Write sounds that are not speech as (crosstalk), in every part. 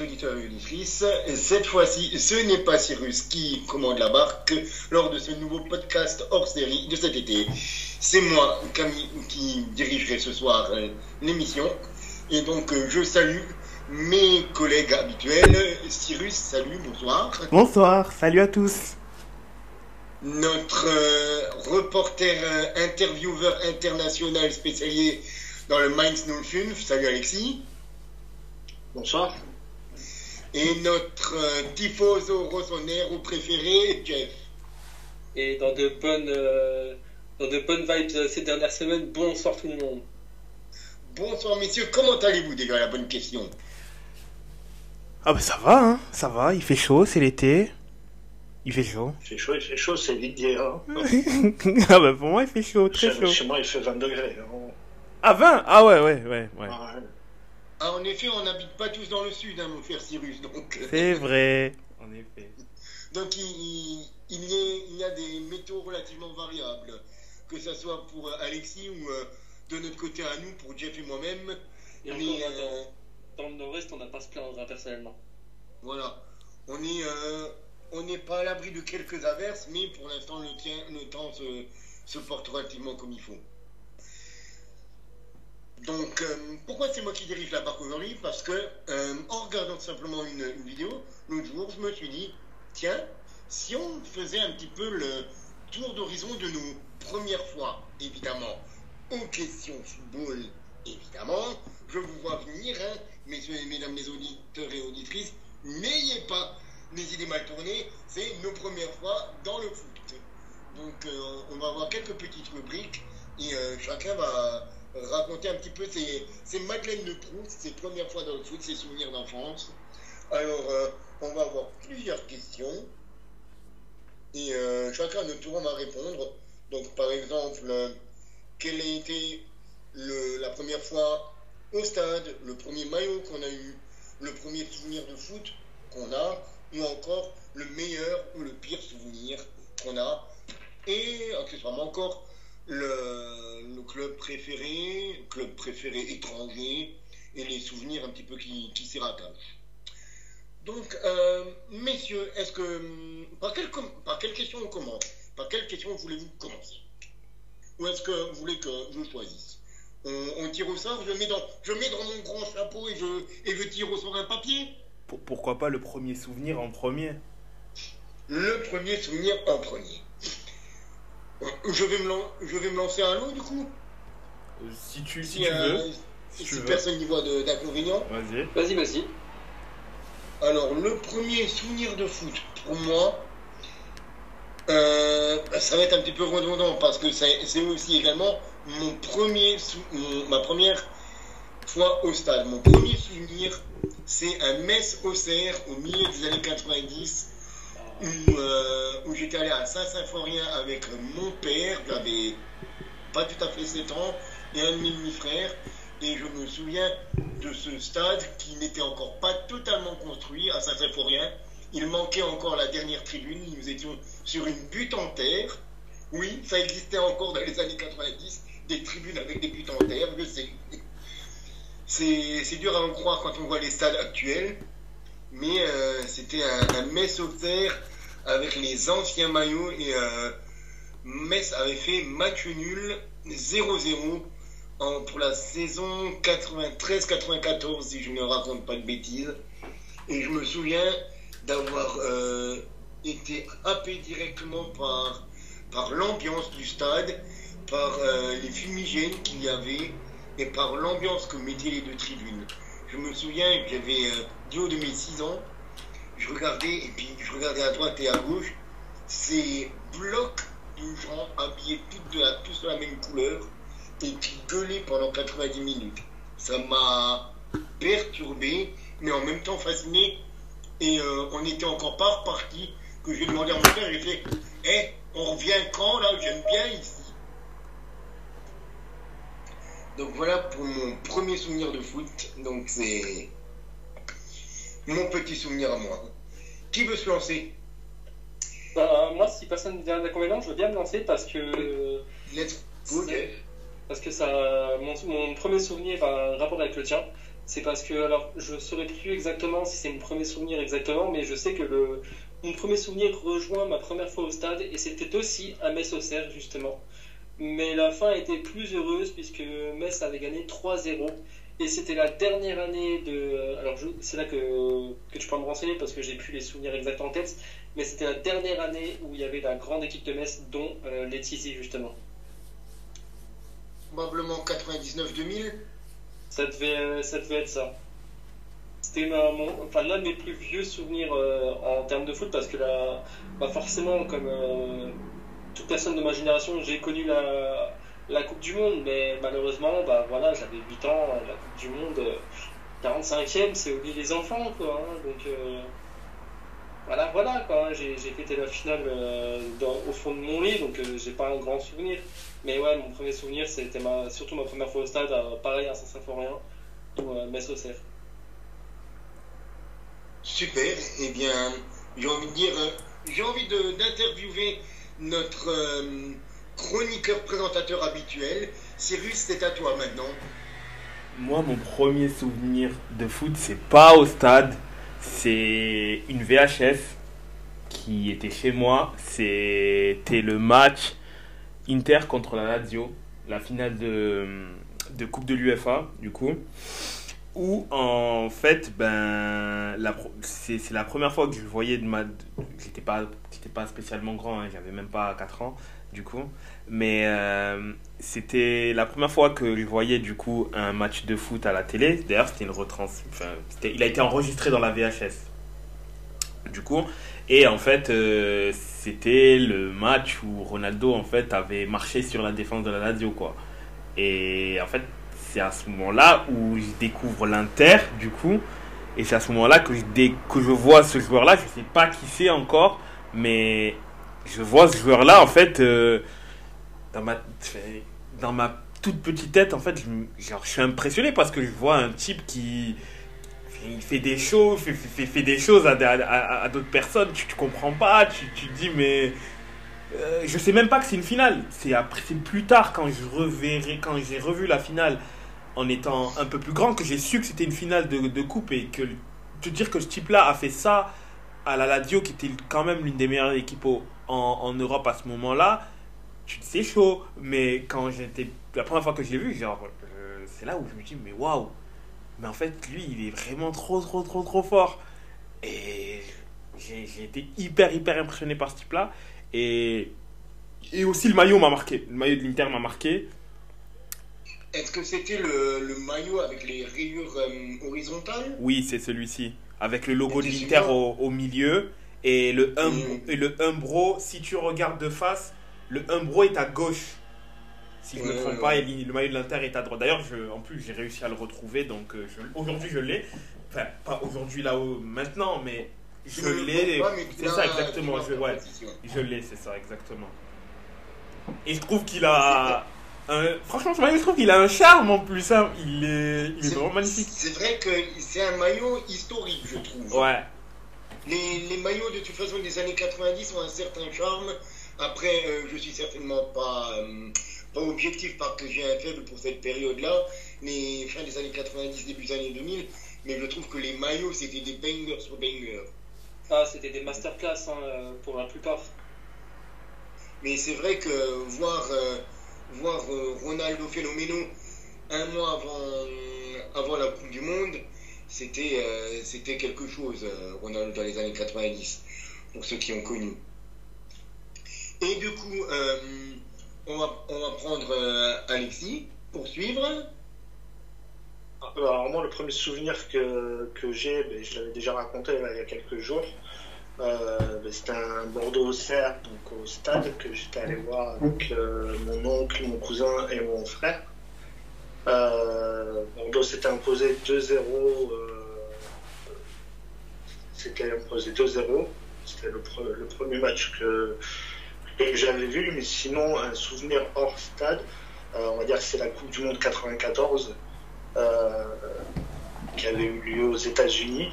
auditeurs et auditrices, cette fois-ci, ce n'est pas Cyrus qui commande la barque lors de ce nouveau podcast hors série de cet été. C'est moi, Camille, qui dirigerai ce soir euh, l'émission. Et donc, euh, je salue mes collègues habituels. Cyrus, salut, bonsoir. Bonsoir, salut à tous. Notre euh, reporter euh, intervieweur international spécialisé dans le Mainz 05, salut Alexis. Bonsoir. Et notre euh, tifoso rossonero préféré, Jeff. Et dans de bonnes, euh, dans de bonnes vibes euh, ces dernières semaines, bonsoir tout le monde. Bonsoir messieurs, comment allez-vous déjà la bonne question? Ah bah ça va, hein, ça va, il fait chaud, c'est l'été. Il fait chaud. Il fait chaud, il fait chaud, c'est vite dire. hein. (laughs) ah bah pour moi il fait chaud, très Chez, chaud. chez moi, il fait 20 degrés. hein. Ah 20 Ah ouais, ouais, ouais, ouais. Ah, ouais. Ah, en effet, on n'habite pas tous dans le sud, hein, mon cher Cyrus. Donc, euh, C'est vrai. (laughs) En effet. donc il, il- il y a, il y a des météos relativement variables, que ce soit pour euh, Alexis ou euh, de notre côté à nous, pour Jeff et moi-même. Et Mais, encore, euh, dans, dans le nord-est, on n'a pas à se plaindre hein, personnellement. Voilà. On est, euh, on n'est pas à l'abri de quelques averses, mais pour l'instant, le, temps se, se porte relativement comme il faut. Donc, euh, pourquoi c'est moi qui dirige la barque aujourd'hui Parce que, euh, en regardant simplement une, vidéo, l'autre jour, je me suis dit, tiens, si on faisait un petit peu le tour d'horizon de nos premières fois, évidemment, aux questions football, évidemment, je vous vois venir, hein, messieurs et mesdames les auditeurs et auditrices, n'ayez pas les idées mal tournées, c'est nos premières fois dans le foot. Donc euh, on va avoir quelques petites rubriques et chacun va raconter un petit peu ses, ses Madeleines de Proust, ses premières fois dans le foot, ses souvenirs d'enfance. Alors euh, on va avoir plusieurs questions et euh, chacun notre tour va répondre. Donc par exemple, euh, quelle a été le- la première fois au stade, le premier maillot qu'on a eu, le premier souvenir de foot qu'on a, ou encore le meilleur ou le pire souvenir qu'on a, et accessoirement encore le, le club préféré, club préféré étranger, et les souvenirs un petit peu qui, qui s'y rattachent. Donc, euh, messieurs, est-ce que hum, par quelle, par quelle question on commence? Par quelle question voulez-vous commencer Ou est-ce que vous voulez que je choisisse? On, on tire au sort, je mets dans, je mets dans mon grand chapeau et je, et je tire au sort un papier. Pour- pourquoi pas le premier souvenir en premier? Le premier souvenir en premier. Je vais me, lan- je vais me lancer à l'eau du coup. Euh, Si tu, si Si, tu euh, veux. si tu veux. personne n'y voit d'inconvénient. Vas-y. Vas-y, vas-y. Alors, le premier souvenir de foot, pour moi, euh, ça va être un petit peu redondant parce que c'est c'est aussi également mon premier sou- mon- ma première fois au stade. Mon premier souvenir, c'est un Metz-Auxerre au milieu des années 90 où, euh, où j'étais allé à Saint-Symphorien avec mon père, j'avais pas tout à fait 7 ans, et un de mes demi-frères. Et je me souviens de ce stade qui n'était encore pas totalement construit à Saint-Symphorien. Il manquait encore la dernière tribune. Nous étions sur une butte en terre. Oui, ça existait encore dans les années 90, des tribunes avec des buttes en terre, je sais. C'est dur à en croire quand on voit les stades actuels. Mais euh, c'était un, un Metz Auxerre avec les anciens maillots et euh, Metz avait fait match nul 0-0 en- pour la saison 93-94 si je ne raconte pas de bêtises. Et je me souviens d'avoir euh, été happé directement par, par l'ambiance du stade, par euh, les fumigènes qu'il y avait et par l'ambiance que mettaient les deux tribunes. Je me souviens que j'avais du haut de mes 6 ans, je regardais et puis je regardais à droite et à gauche ces blocs de gens habillés tous de la, même couleur et qui gueulaient pendant 90 minutes. Ça m'a perturbé, mais en même temps fasciné. Et euh, on n'était encore pas reparti que j'ai demandé à mon père, j'ai fait Eh, on revient quand là? J'aime bien ici. Donc voilà pour mon premier souvenir de foot. Donc c'est mon petit souvenir à moi. Qui veut se lancer? Bah, moi, si personne ne vient d'inconvénient, je veux bien me lancer parce que. Let's go, Jeff. parce que ça, mon, mon premier souvenir a un rapport avec le tien. C'est parce que, alors, je saurais plus exactement si c'est mon premier souvenir exactement, mais je sais que le, mon premier souvenir rejoint ma première fois au stade, et c'était aussi à Metz-Auxerre, justement. Mais la fin était plus heureuse, puisque Metz avait gagné 3-0. Et c'était la dernière année de. Alors, je- c'est là que, que tu peux me renseigner parce que j'ai plus les souvenirs exacts en tête. Mais c'était la dernière année où il y avait la grande équipe de Metz, dont euh, les Tizi, justement. Probablement 99-2000. Ça devait, euh, ça devait être ça. C'était mon- enfin, l'un de mes plus vieux souvenirs euh, en termes de foot parce que là, bah forcément, comme euh, toute personne de ma génération, j'ai connu la, Coupe du Monde, mais malheureusement, bah voilà, j'avais 8 ans, la Coupe du Monde, euh, 45e, c'est oublier les enfants, quoi. hein, donc euh, voilà, voilà, quoi. hein, j'ai fêté la finale euh, au fond de mon lit, donc euh, j'ai pas un grand souvenir. Mais ouais, mon premier souvenir, c'était ma, surtout ma première fois au stade, pareil à Saint-Symphorien, ou à Metz-Auxerre. Super. Eh bien, j'ai envie de dire, euh, j'ai envie d'interviewer notre euh, chroniqueur présentateur habituel. Cyrus, c'est à toi maintenant. Moi, mon premier souvenir de foot, c'est pas au stade, c'est une VHS qui était chez moi. C'était le match Inter contre la Lazio, la finale de, de Coupe de l'UFA, du coup. Où en fait, ben, c'est la première fois que je voyais de ma. J'étais pas, pas spécialement grand, hein, j'avais même pas 4 ans, du coup. Mais euh, c'était la première fois que je voyais du coup un match de foot à la télé. D'ailleurs, c'était une retrans. Enfin, il a été enregistré dans la VHS. Du coup, et en fait, euh, c'était le match où Ronaldo en fait avait marché sur la défense de la Lazio quoi. Et en fait, c'est à ce moment-là où je découvre l'Inter du coup. Et c'est à ce moment-là que je, que je vois ce joueur-là. Je sais pas qui c'est encore, mais je vois ce joueur-là en fait. euh, dans ma, dans ma toute petite tête, en fait, je, genre, je suis impressionné parce que je vois un type qui il fait des choses, fait, fait, fait des choses à, d'autres personnes, tu, tu comprends pas, tu, te dis, mais euh, je sais même pas que c'est une finale. C'est plus tard quand je reverrai, quand j'ai revu la finale en étant un peu plus grand que j'ai su que c'était une finale de, de coupe et que te dire que ce type-là a fait ça à la Lazio, qui était quand même l'une des meilleures équipes en, en Europe à ce moment-là, tu c'est chaud. Mais quand j'étais la première fois que je vu, genre, euh, c'est là où je me dis, mais waouh, mais en fait, lui, il est vraiment trop, trop, trop, trop fort. Et j'ai j'ai été hyper, hyper impressionné par ce type-là. Et, et aussi, le maillot m'a marqué. Le maillot de l'Inter m'a marqué. Est-ce que c'était le, le maillot avec les rayures euh, horizontales Oui, c'est celui-ci. Avec le logo de l'Inter au, au milieu. Et le, um, et le Umbro, si tu regardes de face, le Umbro est à gauche. Si je ne me trompe ouais, pas, ouais. et le maillot de l'Inter est à droite. D'ailleurs, en plus, j'ai réussi à le retrouver. Donc euh, aujourd'hui, je l'ai. Enfin, pas aujourd'hui, là, haut maintenant, mais je l'ai. C'est ça, exactement. Je, je l'ai, c'est ça, exactement. Et je trouve qu'il a. (laughs) un- franchement, ce maillot, je trouve qu'il a un charme en plus. hein. Il est, il est vraiment magnifique. C'est vrai que c'est un maillot historique, je trouve. Ouais. Les, les maillots de toute façon des années 90 ont un certain charme. Après, euh, je suis certainement pas, euh, pas objectif parce que j'ai un faible pour cette période-là, mais fin des années 90, début des années 2000. Mais je trouve que les maillots c'était des bangers sur bangers. Ah, c'était des masterclass hein, euh, pour la plupart. Mais c'est vrai que voir, euh, voir euh, Ronaldo Fenomeno un mois avant, avant la Coupe du Monde, c'était euh, quelque chose, euh, Ronaldo dans les années 90, pour ceux qui ont connu. Et du coup, euh, on, va, prendre euh, Alexis pour suivre. Alors moi, le premier souvenir que, j'ai, ben, je l'avais déjà raconté il y a quelques jours, euh, c'était un Bordeaux-Auxerre, donc au stade, que j'étais allé voir avec euh, mon oncle, mon cousin et mon frère. Euh, Bordeaux s'était imposé 2-0. euh, c'était imposé 2-0. C'était le, pre- le premier match que, j'avais vu, mais sinon, un souvenir hors stade, on va dire que c'est la Coupe du Monde 94 euh, qui avait eu lieu aux États-Unis.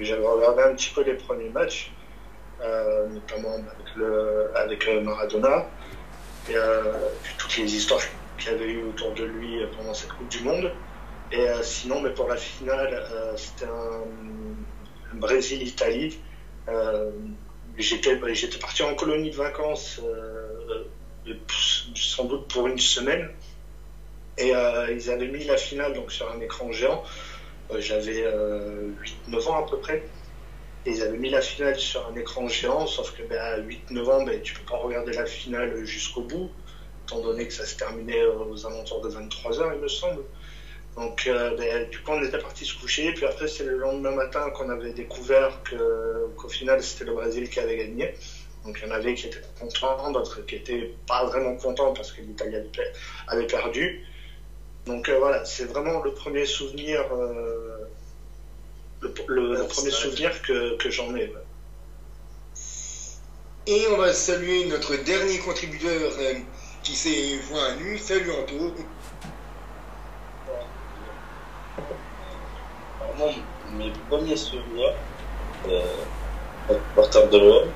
J'avais regardé un petit peu les premiers matchs, euh, notamment avec, le, avec euh, Maradona, et euh, toutes les histoires qui qu'il y avait eu autour de lui pendant cette Coupe du Monde. Et sinon, mais pour la finale, c'était un, Brésil-Italie. J'étais parti en colonie de vacances, sans doute pour une semaine. Et ils avaient mis la finale donc, sur un écran géant. J'avais 8-9 ans à peu près. Et ils avaient mis la finale sur un écran géant, sauf que ben, à 8-9 ans, ben, tu peux pas regarder la finale jusqu'au bout, étant donné que ça se terminait aux alentours de 23h, il me semble. Donc, euh, ben, du coup, on était parti se coucher. Puis après, c'est le lendemain matin qu'on avait découvert qu'au final, c'était le Brésil qui avait gagné. Donc, il y en avait qui étaient contents, d'autres qui étaient pas vraiment contents parce que l'Italie avait perdu. Donc, euh, voilà, c'est vraiment le premier souvenir. Euh, le, premier souvenir que, que j'en ai. Et on va saluer notre dernier contributeur euh, qui s'est joint à nous. Salut Anto. Alors, mes premiers souvenirs, euh, porteur de l'OM,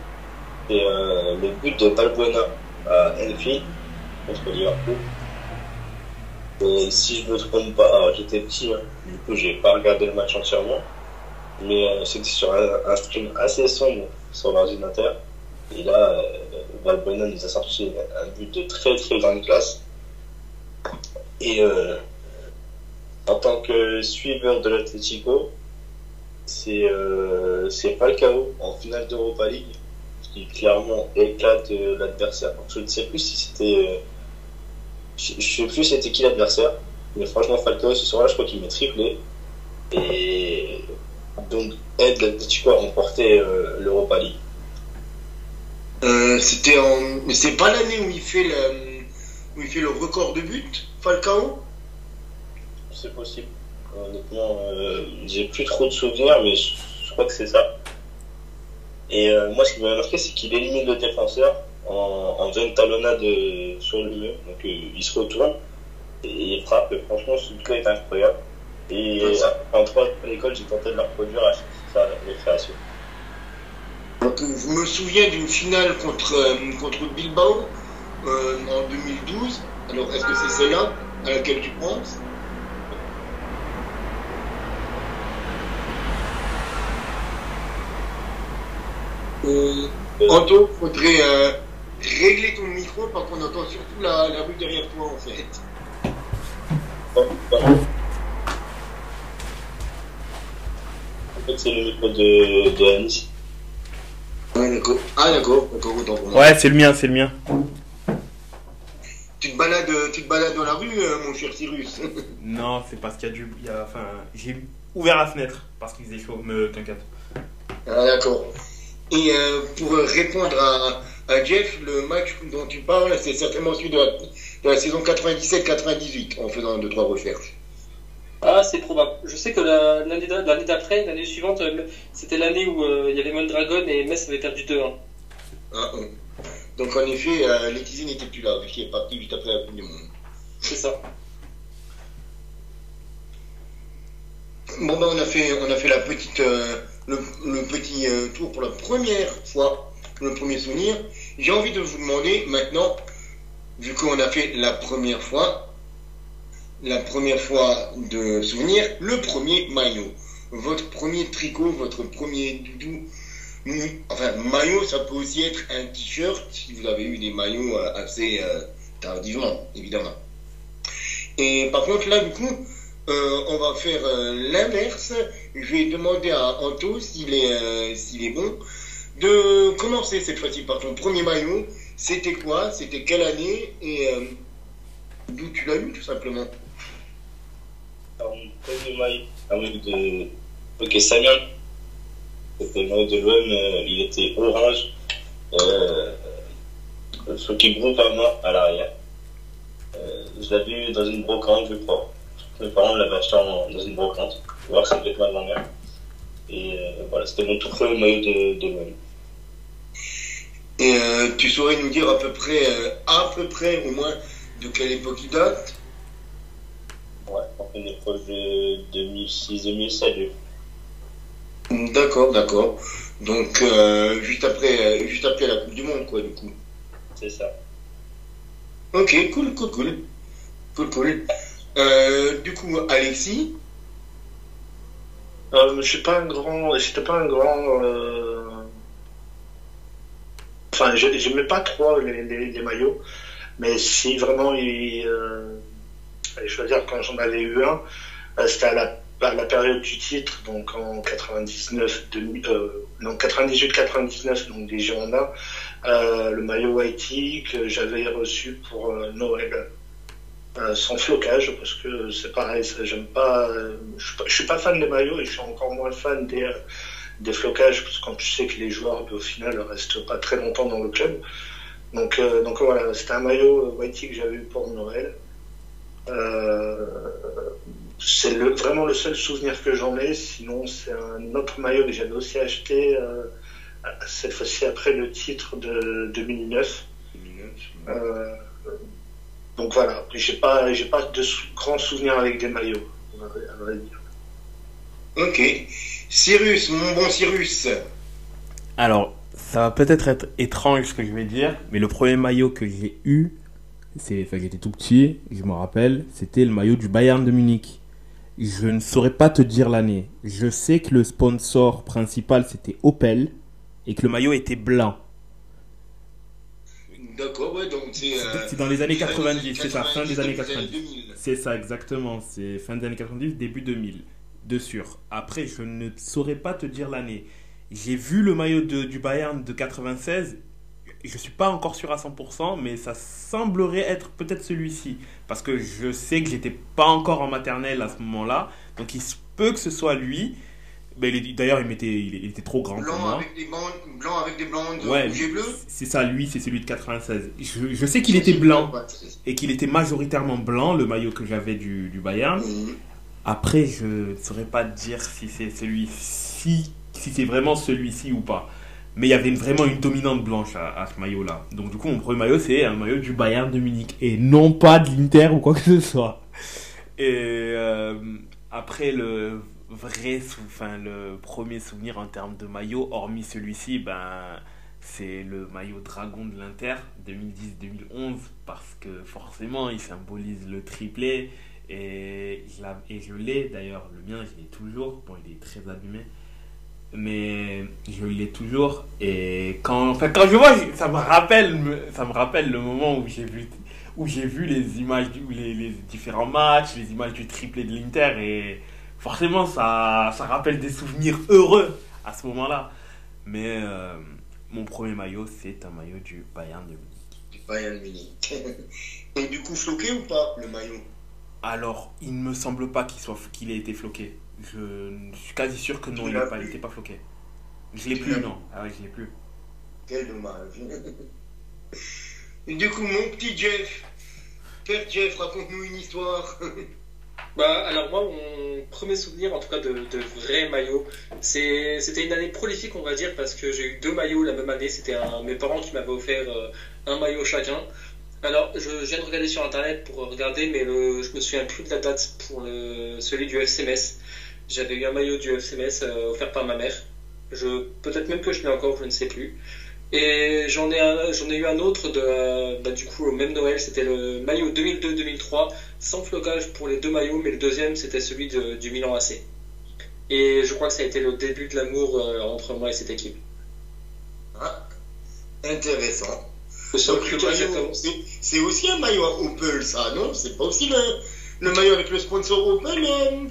c'est euh, le but de Balbuena à Enfield contre Liverpool. Et si je me trompe pas, j'étais petit, hein, du coup j'ai pas regardé le match entièrement mais euh, c'était sur un, stream assez sombre sur l'ordinateur. Et là, euh, Valbuena nous a sorti un but de très très grande classe. Et euh, en tant que suiveur de l'Atletico, c'est euh, pas le chaos en finale d'Europa League qui clairement éclate l'adversaire. Je ne sais plus si c'était. Je, ne sais plus c'était qui l'adversaire, mais franchement, Falcao ce soir-là, je crois qu'il met triplé. Et donc aide l'Atlético à remporter euh, l'Europa League. Euh, c'était en... Mais c'est pas l'année où il fait le... où il fait le record de but, Falcao? C'est possible. Honnêtement, euh, j'ai plus trop de souvenirs, mais je, crois que c'est ça. Et moi, ce qui m'a marqué, c'est qu'il élimine le défenseur en, en faisant une talonnade sur le mur. Donc, il se retourne et il frappe. Franchement, ce but est incroyable. Et en trois l'école, j'ai tenté de leur produire à faire les créations. je me souviens d'une finale contre, euh, contre Bilbao euh, en 2012. Alors, est-ce que c'est celle-là à laquelle tu penses? Euh, Anto, faudrait euh, régler ton micro parce qu'on entend surtout la, la, rue derrière toi en fait. c'est le micro de, de Anis. Ah d'accord, Ouais, c'est le mien, c'est le mien. Tu te balades, tu te balades dans la rue, euh, mon cher Cyrus (laughs) Non, c'est parce qu'il y a du... Il enfin, j'ai ouvert la fenêtre parce qu'il faisait chaud, mais t'inquiète. Ah d'accord. Et euh, pour répondre à, à, Jeff, le match dont tu parles, c'est certainement celui de la, de la saison 97-98, en faisant deux, trois recherches. Ah, c'est probable. Je sais que l'année d'après, l'année suivante, euh, c'était l'année où euh, il y avait Mondragon et Metz avait perdu 2-1. Ah, Donc en effet, euh, n'était plus là, vu qu'il est parti juste après la Coupe du Monde. C'est ça. Bon ben on a fait, on a fait la petite, euh, le, petit tour pour la première fois, le premier souvenir. J'ai envie de vous demander maintenant, vu qu'on a fait la première fois, la première fois de souvenir, le premier maillot. Votre premier tricot, votre premier doudou. Enfin, maillot, ça peut aussi être un t-shirt si vous avez eu des maillots euh, assez euh, tardivement, évidemment. Et par contre, là, du coup, euh, on va faire l'inverse. Je vais demander à Anto s'il est, s'il est bon de commencer cette fois-ci par ton premier maillot. C'était quoi? C'était quelle année? Et d'où tu l'as eu, tout simplement? Mon premier maillot, un maillot de Ok Samuel. C'était le maillot de l'OM, euh, il était orange. Euh, ce qui groupe à moi à l'arrière. Euh, je l'avais eu dans une brocante, je crois. Mes parents l'avaient acheté dans une brocante. voir que c'était ma grand-mère. Et euh, voilà, c'était mon tout premier maillot de, de l'OM. Et euh, tu saurais nous dire à peu près, euh, à peu près au moins, de quelle époque il date? Ouais, on est proche de 2006-2007. D'accord, d'accord. Donc, euh, juste, après, euh, juste après la Coupe du Monde, quoi, du coup. C'est ça. Ok, cool, cool, cool. Cool, cool. Euh, du coup, Alexis? Euh, Je suis pas un grand. J'étais pas un grand. Enfin, j'aimais pas trop les, maillots, mais si vraiment il. Euh... Je veux dire, quand j'en avais eu un, euh, c'était à la, période du titre, donc en 99, euh, non, 98-99, donc des Girondins, euh, le maillot Haïti que j'avais reçu pour euh, Noël. Euh, sans flocage parce que c'est pareil, j'aime pas, je, suis pas fan des maillots et je suis encore moins fan des, des flocages parce que quand tu sais que les joueurs au final restent pas très longtemps dans le club. Donc, donc voilà, c'était un maillot Whitey que j'avais eu pour Noël. c'est le, vraiment le seul souvenir que j'en ai. Sinon, c'est un autre maillot que j'avais aussi acheté cette fois-ci après le titre de 2009. 2009 euh, donc voilà, j'ai pas, j'ai pas de grands souvenirs avec des maillots, à vrai dire. Ok. Cyrus, mon bon Cyrus. Alors, ça va peut-être être étrange ce que je vais dire, mais le premier maillot que j'ai eu, c'est, enfin, j'étais tout petit, je me rappelle, c'était le maillot du Bayern de Munich. Je ne saurais pas te dire l'année. Je sais que le sponsor principal c'était Opel et que le maillot était blanc. D'accord, ouais, donc c'est. c'est dans les années 90, c'est ça, fin des années 90. C'est ça, exactement. C'est fin des années 90, début 2000, de sûr. Après, je ne saurais pas te dire l'année. J'ai vu le maillot de, du Bayern de 96. Je suis pas encore sûr à 100%, mais ça semblerait être peut-être celui-ci. Parce que je sais que j'étais pas encore en maternelle à ce moment-là. Donc il se peut que ce soit lui. D'ailleurs, il, il, il, était trop grand blanc pour moi. Avec des bandes, blanc avec des ouais, bleu C'est ça, lui, c'est celui de 96. Je, je sais qu'il était blanc et qu'il était majoritairement blanc, le maillot que j'avais du, du, Bayern. Mmh. Après, je ne saurais pas dire si c'est celui-ci, si c'est vraiment celui-ci ou pas. Mais il y avait vraiment une dominante blanche à, à ce maillot-là. Donc, du coup, mon premier maillot, c'est un maillot du Bayern de Munich et non pas de l'Inter ou quoi que ce soit. Et euh, après, le vrai enfin le premier souvenir en termes de maillot hormis celui-ci ben c'est le maillot dragon de l'Inter 2010-2011 parce que forcément il symbolise le triplé et je, l'ai d'ailleurs le mien je l'ai toujours bon il est très abîmé mais je l'ai toujours et quand quand je vois ça me rappelle ça me rappelle le moment où j'ai vu où j'ai vu les images du, les, les différents matchs les images du triplé de l'Inter et forcément, ça, ça rappelle des souvenirs heureux à ce moment-là. Mais euh, mon premier maillot, c'est un maillot du Bayern de Munich. Du Bayern de Munich. (laughs) Et du coup, floqué ou pas, le maillot? Alors, il ne me semble pas qu'il soit qu'il ait été floqué. Je, suis quasi sûr que non, il n'était pas, pas, floqué. Je l'ai plus, non. Ah ouais, je l'ai plus. Quel dommage. Et du coup, mon petit Jeff, Père Jeff, raconte-nous une histoire. (laughs) Bah, alors moi, mon premier souvenir, en tout cas de, de vrai maillot, c'était une année prolifique, on va dire, parce que j'ai eu deux maillots la même année. C'était mes parents qui m'avaient offert euh, un maillot chacun. Alors, je, viens de regarder sur internet pour regarder, mais le, je me souviens plus de la date pour le, celui du FCMS. J'avais eu un maillot du FCMS euh, offert par ma mère. Je peut-être même que je l'ai encore, je ne sais plus. Et j'en ai, j'en ai eu un autre de, bah, du coup, au même Noël, c'était le maillot 2002-2003, sans flocage pour les deux maillots, mais le deuxième, c'était celui de, du Milan AC. Et je crois que ça a été le début de l'amour euh, entre moi et cette équipe. Ah, intéressant. C'est aussi un maillot à Opel, ça, non? C'est pas aussi le, le, maillot avec le sponsor Opel euh...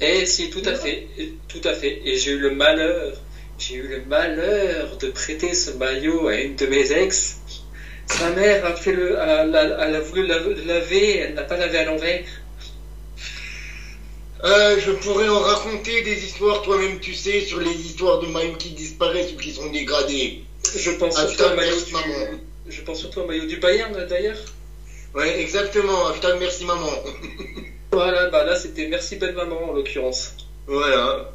Eh si, tout à fait, tout à fait. Et j'ai eu le malheur j'ai eu le malheur de prêter ce maillot à une de mes ex. Sa mère a, fait le, a, a voulu le laver, elle n'a pas lavé à l'envers. Euh, je pourrais en raconter des histoires, toi-même tu sais, sur les histoires de maillots qui disparaissent ou qui sont dégradés. Je pense surtout au maillot du... Je pense surtout au maillot du Bayern d'ailleurs. Ouais, exactement. Merci maman. (laughs) voilà, bah là c'était merci belle maman en l'occurrence. Voilà.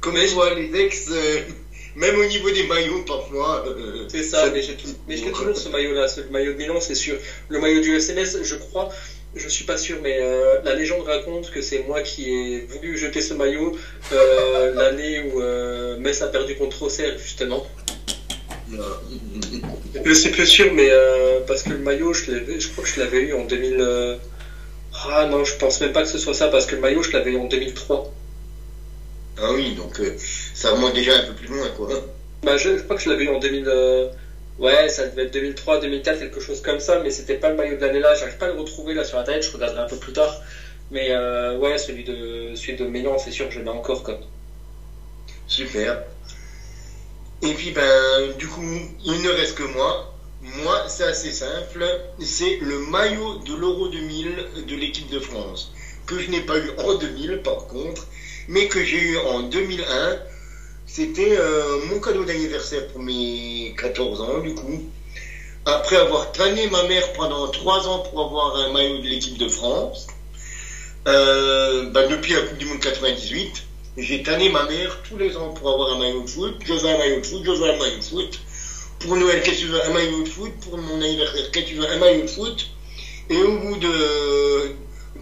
Comme vois les ex. Euh, même au niveau des maillots, parfois. Euh, c'est ça, mais j'ai toujours ce maillot-là, ce maillot de Milan, c'est sûr. Le maillot du SMS, je crois, je suis pas sûr, mais euh, la légende raconte que c'est moi qui ai voulu jeter ce maillot (laughs) l'année où Metz a perdu contre Auxerre, justement. Je sais plus sûr, mais parce que le maillot, je, je crois que je l'avais eu en 2000. Ah non, je pense même pas que ce soit ça parce que le maillot, je l'avais en 2003. Ah oui, donc euh, ça remonte déjà un peu plus loin, quoi. Bah, je, je crois que je l'avais eu en 2000. euh, Ouais, ça devait être 2003, 2004, quelque chose comme ça, mais c'était pas le maillot de l'année là. J'arrive pas à le retrouver là sur internet, je regarderai un peu plus tard. Mais euh, ouais, celui de, celui de Milan, c'est sûr que je l'ai encore comme. Super. Et puis, ben, du coup, il ne reste que moi. Moi, c'est assez simple. C'est le maillot de l'Euro 2000 de l'équipe de France. Que je n'ai pas eu en 2000, par contre, mais que j'ai eu en 2001. C'était euh, mon cadeau d'anniversaire pour mes 14 ans, du coup. Après avoir tanné ma mère pendant 3 ans pour avoir un maillot de l'équipe de France, euh, ben, depuis la Coupe du Monde 98, j'ai tanné ma mère tous les ans pour avoir un maillot de foot. Je veux un maillot de foot, je veux un maillot de foot. Pour Noël, qu'est-ce que tu veux? Un maillot de foot. Pour mon anniversaire, qu'est-ce que tu veux? Un maillot de foot. Et au bout de,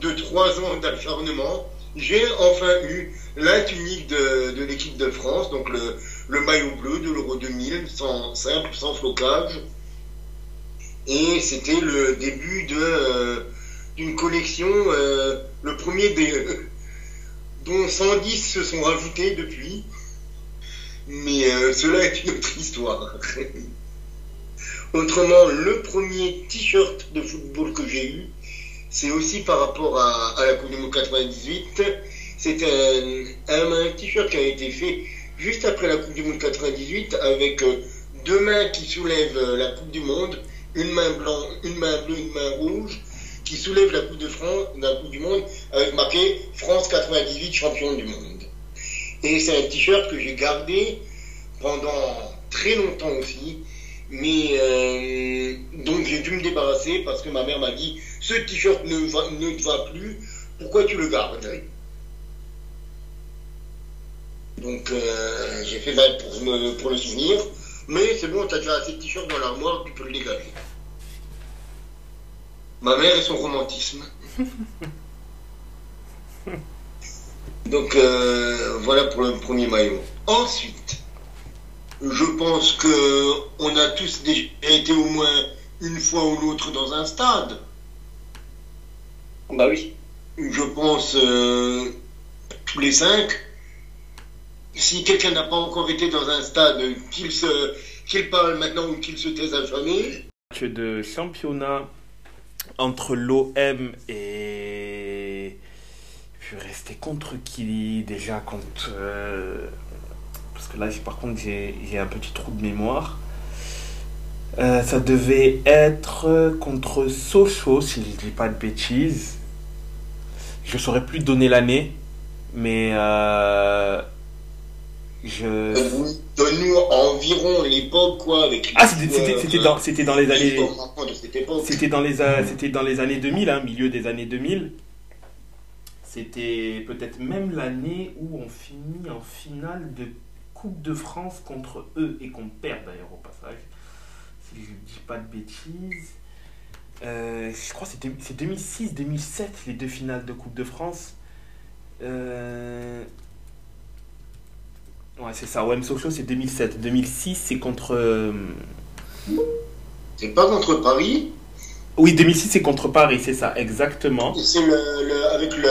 de trois ans d'acharnement, j'ai enfin eu la tunique de, l'équipe de France, donc le, maillot bleu de l'Euro 2000, sans simple, sans flocage. Et c'était le début euh, d'une collection, euh, le premier des dont 110 se sont rajoutés depuis. Mais euh, cela est une autre histoire. Autrement, le premier t-shirt de football que j'ai eu, c'est aussi par rapport à, la Coupe du Monde 98. C'est un t-shirt qui a été fait juste après la Coupe du Monde 98 avec euh, deux mains qui soulèvent euh, la Coupe du Monde, une main blanche, une main bleue, une main rouge, qui soulève la Coupe de France, la Coupe du Monde, avec marqué France 98 champion du monde. Et c'est un t-shirt que j'ai gardé pendant très longtemps aussi, mais euh, donc j'ai dû me débarrasser parce que ma mère m'a dit ce t-shirt ne, ne te va plus, pourquoi tu le gardes? Donc euh, j'ai fait ça pour, me, pour le souvenir, mais c'est bon, t'as déjà assez de t-shirts dans l'armoire, tu peux le dégager. Ma mère et son romantisme. Donc euh, voilà pour le premier maillot. Ensuite, je pense que on a tous déjà été au moins une fois ou l'autre dans un stade. Bah oui. Je pense euh, tous les cinq. Si quelqu'un n'a pas encore été dans un stade, qu'il se qu'il parle maintenant ou qu'il se taise à jamais. Match de championnat entre l'OM et. Vais rester contre qui déjà contre. euh, Parce que là, par contre, j'ai un petit trou de mémoire. Euh, ça devait être contre Sochaux, si je dis pas de bêtises. Je saurais plus donner l'année, mais euh, je. Donne-nous environ l'époque, quoi, avec. Ah, c'était- dans, c'était dans les années. de. C'était dans les, c'était dans les années 2000, hein, milieu des années 2000. C'était peut-être même l'année où on finit en finale de Coupe de France contre eux et qu'on perd d'ailleurs au passage. Si je ne dis pas de bêtises. Euh, je crois que c'était- c'est 2006-2007 les deux finales de Coupe de France. Euh, Ouais, c'est ça. OM Sochaux, c'est 2007. 2006, c'est contre. euh, C'est pas contre Paris, Oui, 2006, c'est contre Paris, c'est ça, exactement. c'est le, le- avec le,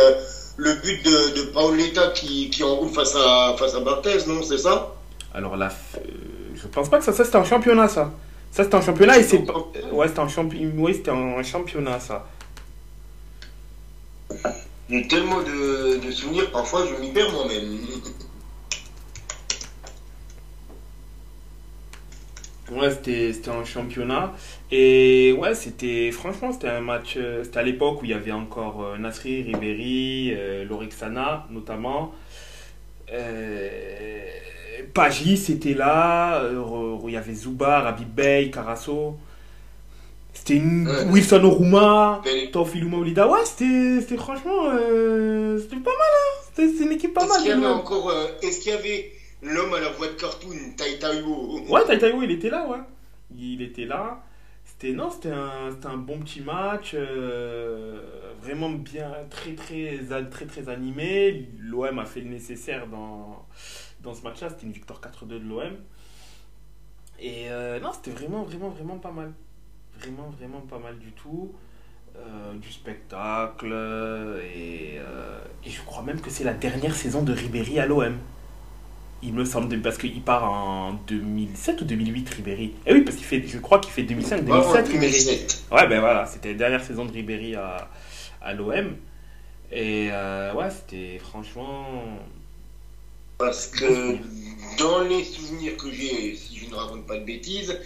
le but de, de Paoletta qui, qui enroule face à, face à Barthez, non C'est ça? Alors là, euh, je pense pas que ça, ça c'était en championnat, ça. Ça, c'était en championnat et c'est euh, Ouais, c'était en, champi... oui, championnat, ça. J'ai tellement de, de souvenirs, parfois je m'y perds moi-même. (laughs) Ouais, c'était en championnat. Et ouais, c'était. Franchement, c'était un match. euh, C'était à l'époque où il y avait encore euh, Nasri, Ribéry, euh, Lorixana, notamment. Euh, Pagis c'était là. euh, Il y avait Zubar, Habib Bey, Carasso. C'était une... Ouais. Wilson Oruma. Tofiluma Olida, ouais, c'était franchement, c'était pas mal, hein. C'était une équipe pas Est-ce mal. qu'il y avait encore. Est-ce qu'il y avait l'homme à la voix de cartoon, Tai Taiwo Ouais, Taitaiwo, il était là, ouais. Il était là. C'était un, bon petit match, euh, vraiment bien, très très très animé. L'OM a fait le nécessaire dans ce match-là. C'était une victoire 4-2 de l'OM. Et euh, non, c'était vraiment vraiment vraiment pas mal, vraiment vraiment pas mal du tout. euh, du spectacle et, et je crois même que c'est la dernière saison de Ribéry à l'OM. Il me semble, parce qu'il part en 2007 ou 2008, Ribéry. Eh oui, parce qu'il fait, je crois qu'il fait 2005, 2007, Ribéry. 2007. Ouais, ben voilà, c'était la dernière saison de Ribéry à, à l'OM. Et euh, ouais, c'était franchement. Parce que dans les souvenirs que j'ai, si je ne raconte pas de bêtises,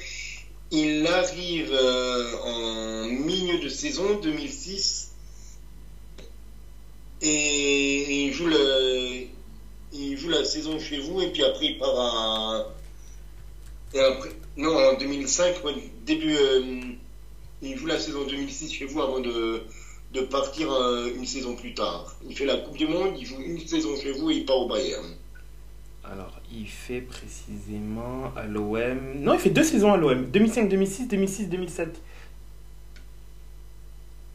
il arrive euh, en milieu de saison 2006 et il joue, le, il joue la saison chez vous et puis après il part à. et après- non, en 2005, ouais, début. euh, il joue la saison 2006 chez vous avant de, de partir euh, une saison plus tard. Il fait la Coupe du Monde, il joue une saison chez vous et il part au Bayern. Alors, il fait précisément à l'OM. Non, il fait deux saisons à l'OM 2005, 2006, 2006, 2007.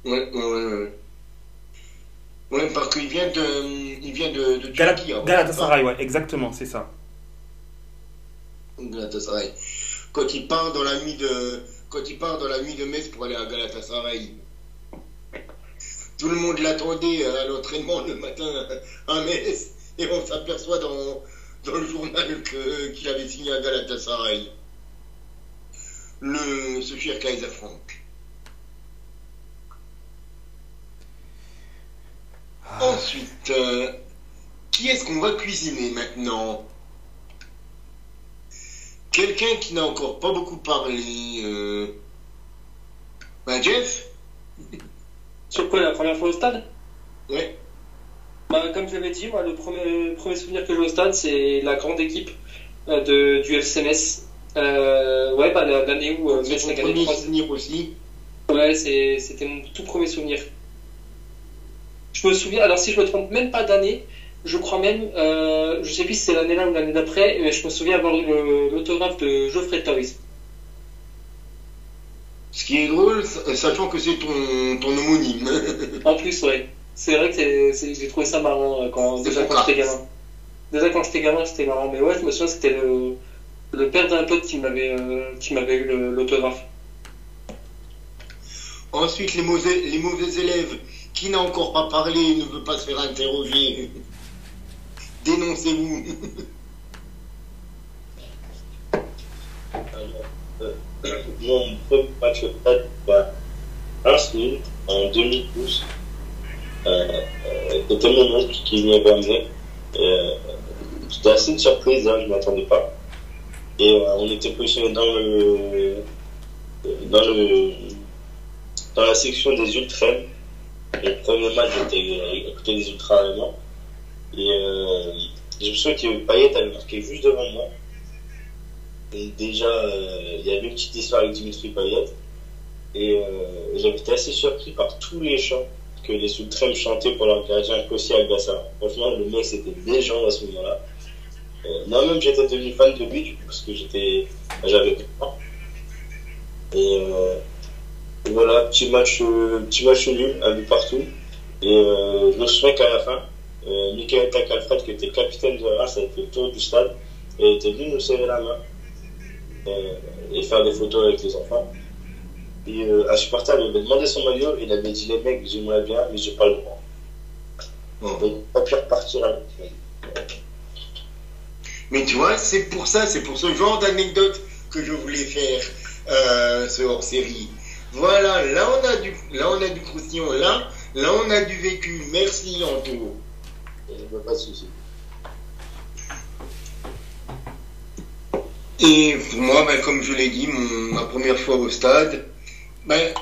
Ouais, ouais, ouais. ouais. Ouais, parce qu'il vient de, il vient de, de Galat- Turquie. avant. Galatasaray, ouais, exactement, c'est ça. Galatasaray. Quand il part dans la nuit de, quand il part dans la nuit de Metz pour aller à Galatasaray. Tout le monde l'attendait à l'entraînement le matin à Metz et on s'aperçoit dans, dans le journal qu'il avait signé à Galatasaray. Le, ce cher Kaiser Frank. Ensuite, euh, qui est-ce qu'on va cuisiner maintenant? Quelqu'un qui n'a encore pas beaucoup parlé. Euh... Bah, Jeff? Sur quoi, la première fois au stade? Ouais. Bah, comme je l'avais dit, moi, le premier, le premier souvenir que j'ai au stade, c'est la grande équipe euh, de, du FC Metz. Euh, ouais, bah, la- l'année où euh, Metz mon a gagné premier 3 souvenir aussi. Ouais, c'est- c'était mon tout premier souvenir. Je me souviens, alors si je me trompe même pas d'année, je crois même, euh, je sais plus si c'est l'année-là ou l'année d'après, mais je me souviens avoir eu l'autographe de Geoffrey Toys. Ce qui est drôle, sachant que c'est ton, ton homonyme. (laughs) En plus, ouais. C'est vrai que j'ai trouvé ça marrant euh, quand, déjà quand j'étais gamin. Déjà quand j'étais gamin, c'était marrant. Mais ouais, je me souviens que c'était le, le père d'un pote qui m'avait euh, qui m'avait eu l'autographe. Ensuite, les mauvais, les mauvais élèves, qui n'a encore pas parlé ne veut pas se faire interroger. (laughs) Dénoncez-vous. (laughs) Euh, mon premier match stade, bah, en 2012. Euh, euh, C'était mon oncle qui m'y avait amené. C'était assez une surprise, hein, je ne m'attendais pas. Et on était positionné dans le, dans le, dans la section des ultras. Le premier match était à côté des ultras allemands. Et euh, je me souviens que Payet avait marqué juste devant moi. Et déjà, euh, il y avait une petite histoire avec Dimitri Payet. Et euh, j'avais été assez surpris par tous les chants que les Sultrem chantaient pour leur gardien Kossi. Franchement, le mec, c'était des gens à ce moment-là. Euh, Moi-même, j'étais devenu fan de lui, parce que j'étais, j'avais 11 ans. Et, euh, et voilà, petit match, euh, petit match nul, un but partout. Et euh, je me souviens qu'à la fin, euh, Michael Takalfred, qui était capitaine de Reims, a été le tour du stade, et était venu nous serrer la main euh, et faire des photos avec les enfants. Et euh, un supporter lui avait demandé son maillot, et il avait dit les mecs, j'aimerais bien, mais j'ai pas le droit. Donc, pas pu repartir avec. Mais tu vois, c'est pour ça, c'est pour ce genre d'anecdote que je voulais faire euh, ce hors-série. Voilà, là on a du, là on a du croustillant, là, là on a du vécu. Merci Anto. Pas. Et pour moi, ben, comme je l'ai dit, ma première fois au stade, ben,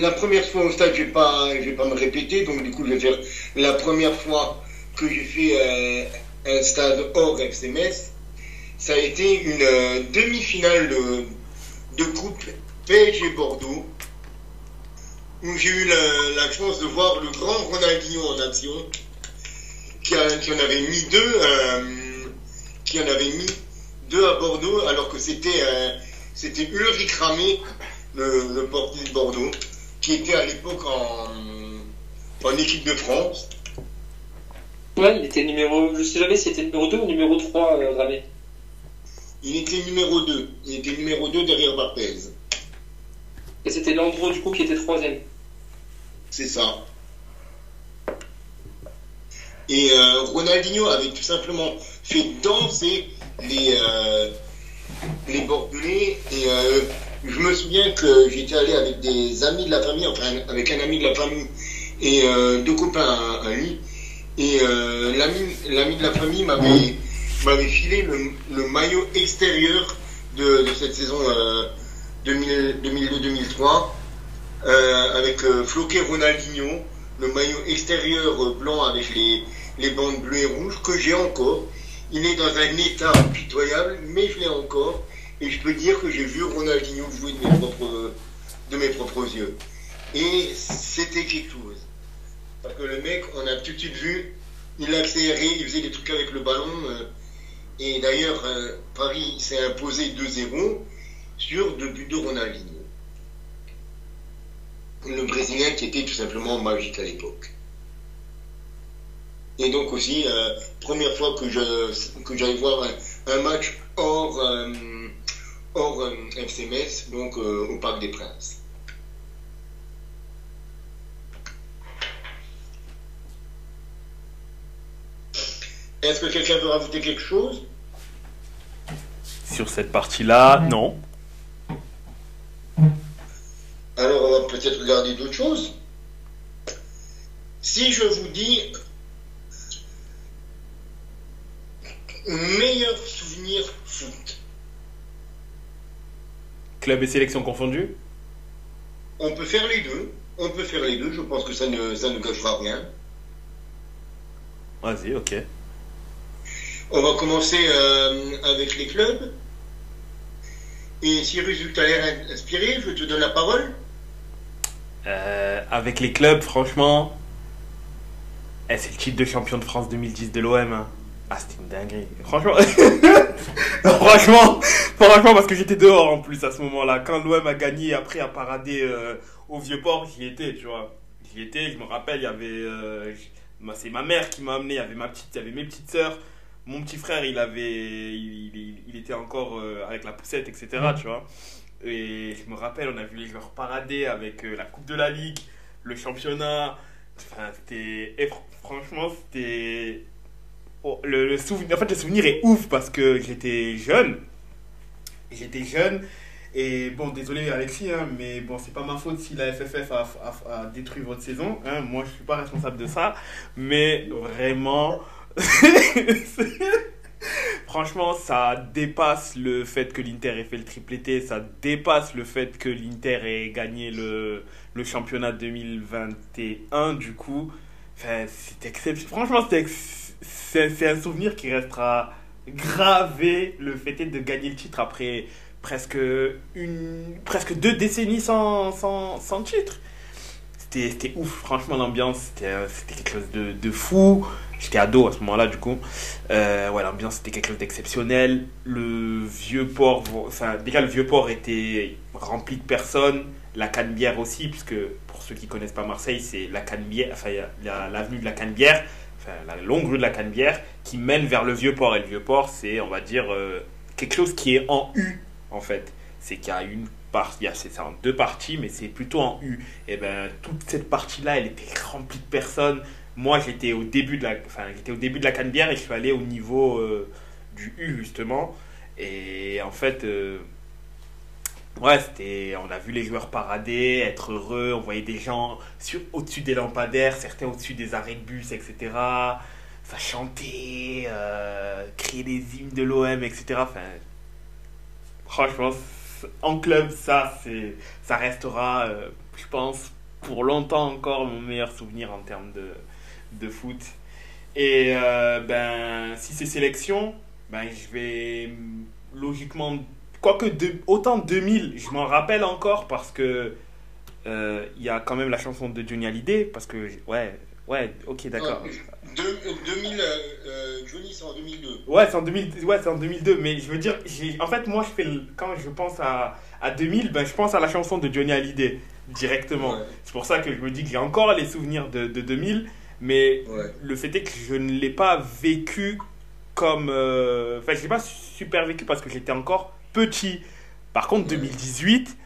la première fois au stade, je je vais pas me répéter, donc du coup, je vais faire la première fois que j'ai fait euh, un stade hors FC Metz, ça a été une euh, demi-finale de, de coupe PSG Bordeaux, j'ai eu la, la chance de voir le grand Ronaldinho en action, qui, a- qui en avait mis deux, euh, qui en avait mis deux à Bordeaux, alors que c'était euh, c'était Ulrich Ramé, le, le portier de Bordeaux, qui était à l'époque en, en équipe de France. Ouais, il était numéro, je sais jamais si c'était numéro 2 ou numéro 3, euh, Ramé. Il était numéro 2. Il était numéro 2 derrière Barthez. Et c'était Landreau, du coup, qui était troisième. C'est ça. Et euh, Ronaldinho avait tout simplement fait danser les, euh, les Bordelais. Et euh, je me souviens que j'étais allé avec des amis de la famille, enfin avec un ami de la famille et euh, deux copains à, lui. Et l'ami de la famille m'avait filé le, maillot extérieur de, de cette saison euh, 2000 2002-2003 euh, avec euh, floqué Ronaldinho, le maillot extérieur euh, blanc avec les, les bandes bleues et rouges que j'ai encore. Il est dans un état pitoyable, mais je l'ai encore. Et je peux dire que j'ai vu Ronaldinho jouer de mes propres, de mes propres yeux. Et c'était quelque chose. Parce que le mec, on a tout de suite vu, il accélérait, il faisait des trucs avec le ballon. euh, et d'ailleurs, euh, Paris s'est imposé 2-0 sur deux buts de Ronaldinho. Le Brésilien qui était tout simplement magique à l'époque. Et donc aussi, euh, première fois que je que j'allais voir un, un match hors, euh, hors euh, FC Metz, donc euh, au Parc des Princes. Est-ce que quelqu'un veut rajouter quelque chose? Sur cette partie-là, non. Alors on va peut-être regarder d'autres choses. Si je vous dis meilleur souvenir foot, Club et sélection confondus? On peut faire les deux. On peut faire les deux. Je pense que ça ne, ça ne gâchera rien. Vas-y, ok. On va commencer euh, avec les clubs. Et si résultat a l'air inspiré, je te donne la parole. Euh, avec les clubs, franchement, eh, c'est le titre de champion de France 2010 de l'OM. hein. Ah, c'était une dinguerie. Franchement, (laughs) franchement, franchement, parce que j'étais dehors en plus à ce moment-là. Quand l'OM a gagné, après à parader euh, au Vieux-Port, j'y étais, tu vois. J'y étais, je me rappelle, il y avait. euh, c'est ma mère qui m'a amené, il y avait ma petite, il y avait mes petites sœurs. Mon petit frère, il avait. Il, il- il était encore avec la poussette, etc., tu vois. Et je me rappelle, on a vu les joueurs parader avec euh, la Coupe de la Ligue, le championnat. Enfin, c'était. et fr- franchement, c'était. oh, le, en fait, le souvenir est ouf parce que j'étais jeune. J'étais jeune. Et bon, désolé Alexis, hein, mais bon, c'est pas ma faute si la FFF a, a- a détruit votre saison. hein. Moi, je suis pas responsable de ça. Mais vraiment. (laughs) (laughs) Franchement, ça dépasse le fait que l'Inter ait fait le triplé ça dépasse le fait que l'Inter ait gagné le, championnat 2021, du coup. Enfin, c'est exceptionnel. Franchement, c'est un souvenir qui restera gravé, le fait de gagner le titre après presque, une, deux décennies sans, titre. C'était ouf, franchement, l'ambiance, c'était euh, c'était quelque chose de, de fou. J'étais ado à ce moment-là, du coup. Euh, ouais, l'ambiance c'était quelque chose d'exceptionnel. Le vieux port, enfin, déjà le vieux port était rempli de personnes. La Canebière aussi, puisque pour ceux qui connaissent pas Marseille, c'est la Canebière, enfin, l'avenue de la Canebière, enfin, la longue rue de la Canebière, qui mène vers le vieux port. Et le vieux port, c'est, on va dire, euh, quelque chose qui est en U, en fait. C'est qu'il y a une partie, c'est en deux parties, mais c'est plutôt en U. Et ben, toute cette partie-là, elle était remplie de personnes. Moi, j'étais au début de la, enfin, j'étais au début de la et je suis allé au niveau euh, du U justement. Et en fait, euh, ouais, c'était, on a vu les joueurs parader, être heureux. On voyait des gens sur, au-dessus des lampadaires, certains au-dessus des arrêts de bus, etc. Ça chantait, euh, des hymnes de l'OM, etc. Enfin, franchement, en club, ça, c'est, ça restera, euh, je pense, pour longtemps encore mon meilleur souvenir en termes de, de foot. Et euh, ben, si c'est sélection, ben, je vais logiquement. Quoique de, autant 2000, je m'en rappelle encore parce que euh, il y a quand même la chanson de Johnny Hallyday. Parce que, ouais, ouais, ok, d'accord. De, euh, 2000, euh, euh, Johnny, c'est en 2002. Ouais, c'est en, 2000, ouais, c'est en 2002, mais je veux dire, j'ai- en fait, moi, je fais quand je pense à, à 2000, ben, je pense à la chanson de Johnny Hallyday directement. Ouais. C'est pour ça que je me dis que j'ai encore les souvenirs de, de 2000, mais Ouais. le fait est que je ne l'ai pas vécu comme. euh, Enfin, je l'ai pas super vécu parce que j'étais encore petit. Par contre, Ouais. 2018,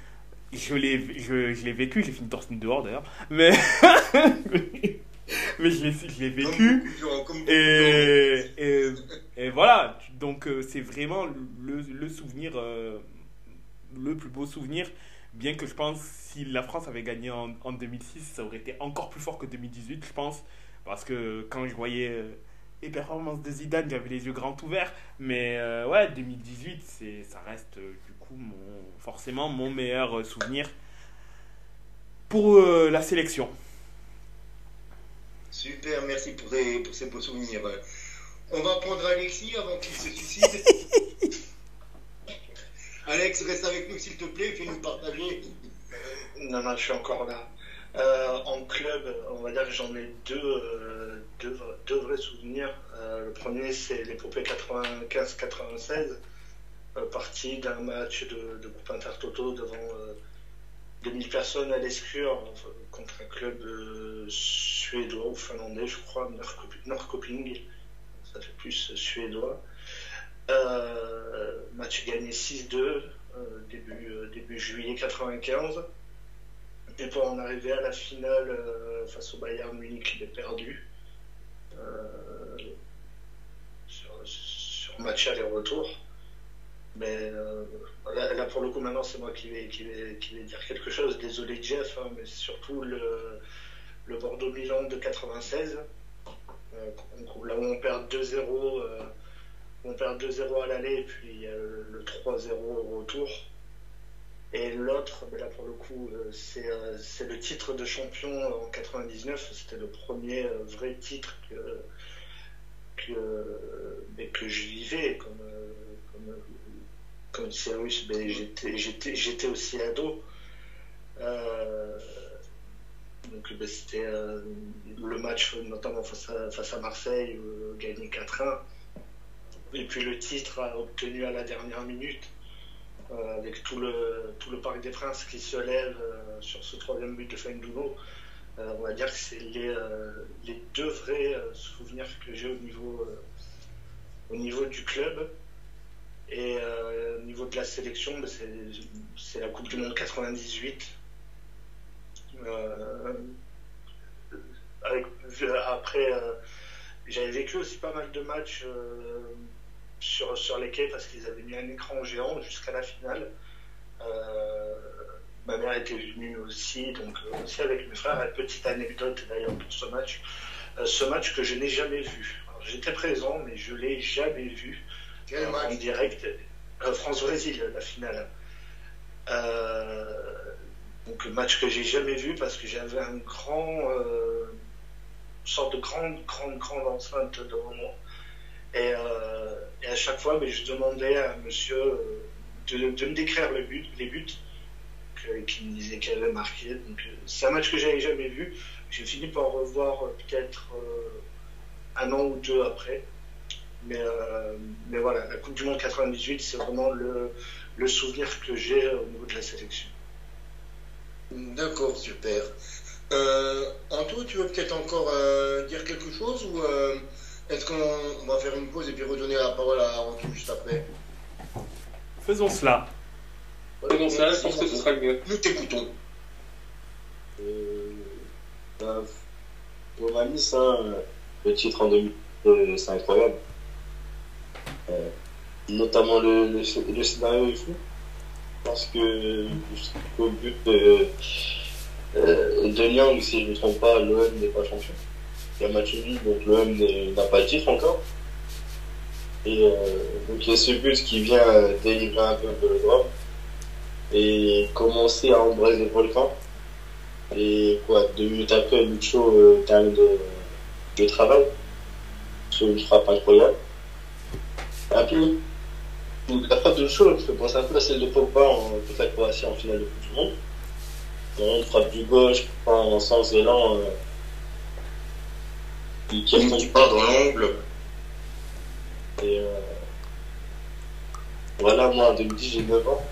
je l'ai je, je l'ai vécu, j'ai fini torse dehors d'ailleurs, mais (laughs) mais je l'ai je l'ai vécu et, et, et voilà, donc euh, c'est vraiment le, le souvenir, euh, le plus beau souvenir, bien que je pense si la France avait gagné en, en 2006, ça aurait été encore plus fort que 2018, je pense, parce que quand je voyais euh, les performances de Zidane, j'avais les yeux grands ouverts, mais euh, ouais, 2018, c'est, ça reste euh, du coup mon, forcément mon meilleur euh, souvenir pour euh, la sélection. Super, merci pour, ces- pour ces beaux souvenirs. On va prendre Alexis avant qu'il se suicide. (laughs) Alex, reste avec nous s'il te plaît, fais-nous partager. Non, non, je suis encore là. Euh, en club, on va dire que j'en ai deux, euh, deux, vrais souvenirs. Euh, le premier, c'est l'épopée 95-96, euh, partie d'un match de, de Coupe Intertoto devant euh, 2000 personnes à l'Escure contre un club suédois ou finlandais, je crois, Norrköping. Ça fait plus suédois. Match gagné 6-2, euh, début, euh, début juillet 95. Et pour en arriver à la finale euh, face au Bayern Munich, il est perdu. Euh, sur, match aller-retour. Mais euh, là, pour le coup, maintenant, c'est moi qui vais, dire quelque chose. Désolé, Jeff, hein, mais surtout le, le Bordeaux-Milan de 96. Euh, on- là où on perd 2-0. euh, on perd 2-0 à l'aller puis le 3-0 au retour. Et l'autre, là pour le coup, euh, c'est euh, c'est le titre de champion en 99. C'était le premier euh, vrai titre que, que, que je vivais comme, comme, comme Cyrus. J'étais- aussi ado. Donc ben, c'était le match notamment face à, face à Marseille, gagné 4-1. Et puis le titre obtenu à la dernière minute, euh, avec tout le, tout le Parc des Princes qui se lève euh, sur ce troisième but de Fenduno. Euh, on va dire que c'est les, les deux vrais souvenirs que j'ai au niveau, au niveau du club. Et au niveau de la sélection, ben, c'est la Coupe du Monde 98. Euh, avec, après, j'avais vécu aussi pas mal de matchs sur, sur les quais parce qu'ils avaient mis un écran géant jusqu'à la finale. Euh, ma mère était venue aussi, donc euh, aussi avec mes frères. Une petite anecdote d'ailleurs pour ce match. Euh, ce match que je n'ai jamais vu. J'étais présent, mais je l'ai jamais vu Quel en match? direct. Euh, France-Brésil, la finale. Euh, donc match que j'ai jamais vu parce que j'avais un grand, euh, une sorte de grande, grande, grande enceinte devant moi. Et, euh, et à chaque fois, mais je demandais à monsieur euh, de, me décrire les buts qu'il me disait qu'il avait marqué. Euh, c'est un match que j'avais jamais vu. J'ai fini par revoir peut-être un an ou deux après. Mais, mais voilà, la Coupe du Monde 98, c'est vraiment le, souvenir que j'ai au niveau de la sélection. D'accord, super. Euh, Anto, tu veux peut-être encore dire quelque chose ou est-ce qu'on on va faire une pause et puis redonner la parole à Anto juste après Faisons cela. Faisons ça, je pense que ce sera le mieux. Nous t'écoutons. Euh, ben, Romanis, hein, le titre en 2000, euh, c'est incroyable. Euh, notamment le, le, le scénario est fou. Parce que au but de, euh, de Nyang, si je ne me trompe pas, l'OM n'est pas champion. Il y a match nul, donc l'OM n'est- n'a pas le titre encore. Et euh, donc il y a ce but qui vient euh, délivrer un peu de le drame et commencer à embraser le volcan. Et quoi, deux minutes après, Lucho euh, termine de, de travail sur une frappe incroyable. Puis, donc, la frappe de Lucho me fait penser un peu à celle de Pogba en contre la Croatie en finale de Coupe du Monde. Une frappe du gauche, en sens élan, euh, qui, qui Tu pars dans l'angle. et euh, voilà, moi en 2010 j'ai 9 ans.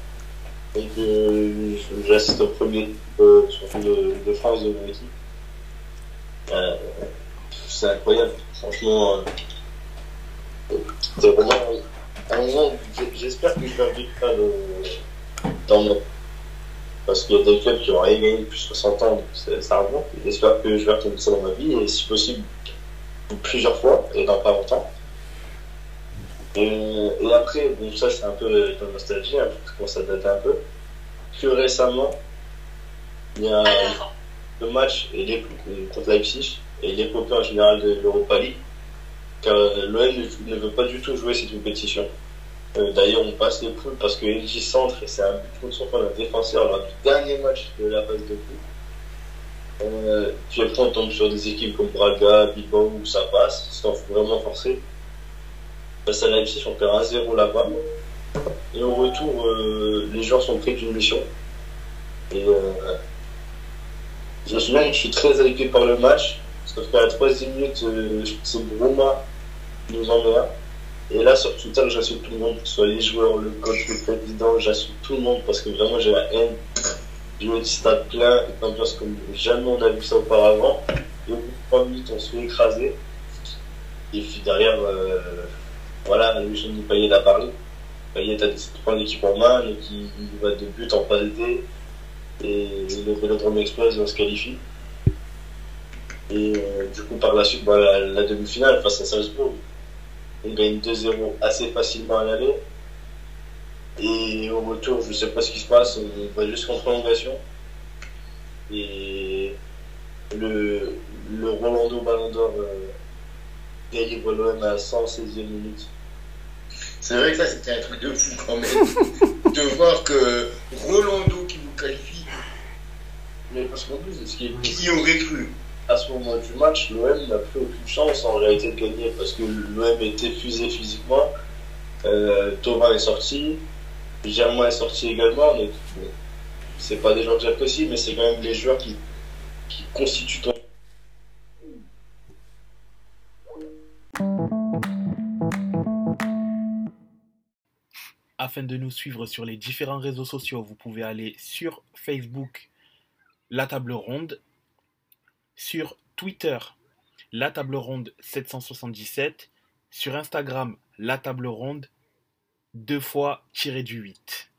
Euh, j'assiste au premier euh, de, de France de mon équipe. Euh, c'est incroyable, franchement. Euh, c'est vraiment où j'ai- j'espère que je vais revivre ça euh, dans mon. parce qu'il y a des clubs qui ont gagné depuis 60 ans, donc ça remonte. J'espère que je vais retrouver ça dans ma vie, et si possible, plusieurs fois, et dans pas longtemps. Et, après, bon, ça c'est un peu de nostalgie, hein, parce que un peu. Plus récemment, il y a le match contre Leipzig et l'épopée en général de l'Europa League, car l'OM ne veut pas du tout jouer cette compétition. Euh, d'ailleurs, on passe les poules parce que NJ centre et c'est un but contre son défenseur lors du dernier match de la phase de poule. Euh, puis après, on tombe sur des équipes comme Braga, Bilbao où ça passe, c'est vraiment forcé. Face à Leipzig, on perd 1-0 là-bas. Et au retour, euh, les joueurs sont pris d'une mission. Et euh, je me je suis très inquiet par le match, parce qu'à la troisième minute, c'est Bruma qui nous un. Et là, sur Twitter, j'assume tout le monde, que ce soit les joueurs, le coach, le président, j'assume tout le monde parce que vraiment j'ai la haine. Me dis stade plein, une ambiance comme jamais on a vu ça auparavant. Et au bout de 3 minutes, on se fait écraser. Et puis derrière, euh, voilà, jeune Payet a parlé. Payet a décidé de prendre l'équipe en main, et qui va de but en pas Et le Vélodrome Express on se qualifie. Et du coup, par la suite, bah, la demi-finale face à Salzbourg, on gagne 2-0 assez facilement à l'aller. Et au retour, je ne sais pas ce qui se passe, on va juste en prolongation. Et le, le Rolando Ballon d'Or euh, délivre l'OM à 116e minute. C'est vrai que ça, c'était un truc de fou quand même. (laughs) de voir que Rolando qui vous qualifie. Mais parce qu'en plus, ce qui est. Qui aurait cru? à ce moment du match, l'OM n'a plus aucune chance en réalité de gagner parce que l'OM est épuisé physiquement. Euh, Thomas est sorti, Germain est sorti également. Donc, c'est pas des gens que j'apprécie, mais c'est quand même les joueurs qui, qui constituent ton. Afin de nous suivre sur les différents réseaux sociaux, vous pouvez aller sur Facebook, La Table Ronde, sur Twitter, la table ronde 777. Sur Instagram, la table ronde deux fois tiré du 8.